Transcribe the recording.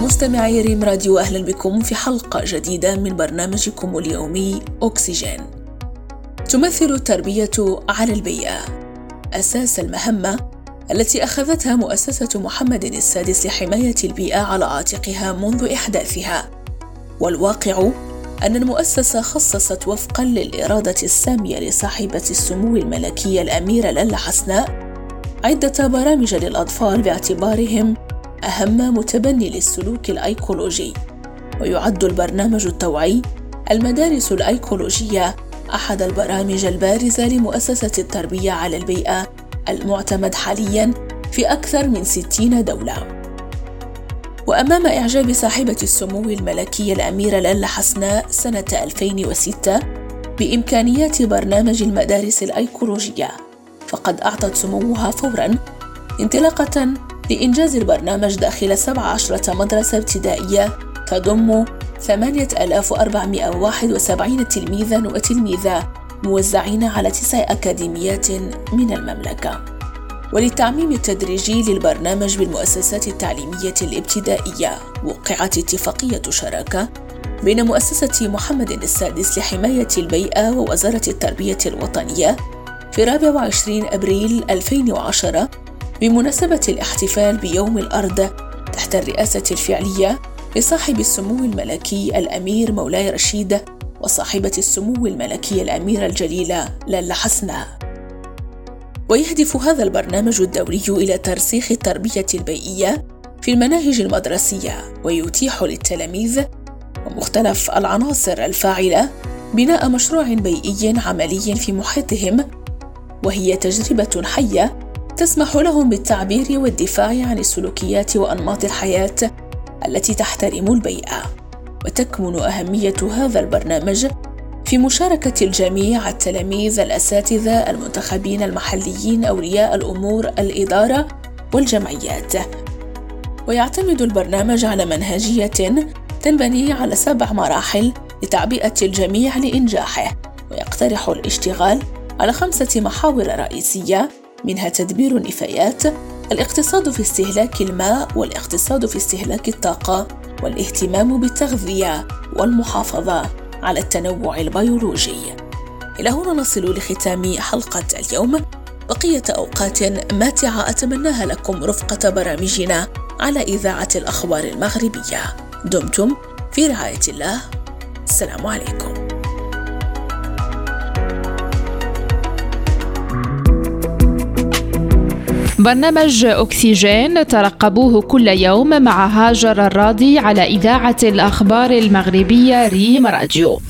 مستمعي ريم راديو أهلا بكم في حلقة جديدة من برنامجكم اليومي أكسجين تمثل التربية على البيئة. أساس المهمة التي أخذتها مؤسسة محمد السادس لحماية البيئة على عاتقها منذ إحداثها. والواقع أن المؤسسة خصصت وفقا للإرادة السامية لصاحبة السمو الملكية الأميرة للا حسناء عدة برامج للأطفال باعتبارهم أهم متبني للسلوك الأيكولوجي ويعد البرنامج التوعي المدارس الأيكولوجية أحد البرامج البارزة لمؤسسة التربية على البيئة المعتمد حالياً في أكثر من 60 دولة. وأمام إعجاب صاحبة السمو الملكية الأميرة لالا حسناء سنة 2006 بإمكانيات برنامج المدارس الأيكولوجية فقد أعطت سموها فوراً انطلاقة لإنجاز البرنامج داخل 17 مدرسة ابتدائية تضم 8471 تلميذا وتلميذة موزعين على تسع أكاديميات من المملكة. وللتعميم التدريجي للبرنامج بالمؤسسات التعليمية الابتدائية وقعت اتفاقية شراكة بين مؤسسة محمد السادس لحماية البيئة ووزارة التربية الوطنية في 24 أبريل 2010 بمناسبة الاحتفال بيوم الأرض تحت الرئاسة الفعلية لصاحب السمو الملكي الأمير مولاي رشيد وصاحبة السمو الملكية الأميرة الجليلة لالا حسناء ويهدف هذا البرنامج الدولي إلى ترسيخ التربية البيئية في المناهج المدرسية ويتيح للتلاميذ ومختلف العناصر الفاعلة بناء مشروع بيئي عملي في محيطهم وهي تجربة حية تسمح لهم بالتعبير والدفاع عن السلوكيات وأنماط الحياة التي تحترم البيئة. وتكمن أهمية هذا البرنامج في مشاركة الجميع التلاميذ الأساتذة المنتخبين المحليين أولياء الأمور الإدارة والجمعيات. ويعتمد البرنامج على منهجية تنبني على سبع مراحل لتعبئة الجميع لإنجاحه. ويقترح الاشتغال على خمسة محاور رئيسية منها تدبير النفايات الاقتصاد في استهلاك الماء والاقتصاد في استهلاك الطاقة والاهتمام بالتغذية والمحافظة على التنوع البيولوجي. إلى هنا نصل لختام حلقة اليوم بقية أوقات ماتعة أتمناها لكم رفقة برامجنا على إذاعة الأخبار المغربية. دمتم في رعاية الله. السلام عليكم. برنامج أكسجين ترقبوه كل يوم مع هاجر الراضي على إذاعة الأخبار المغربية ريم راديو.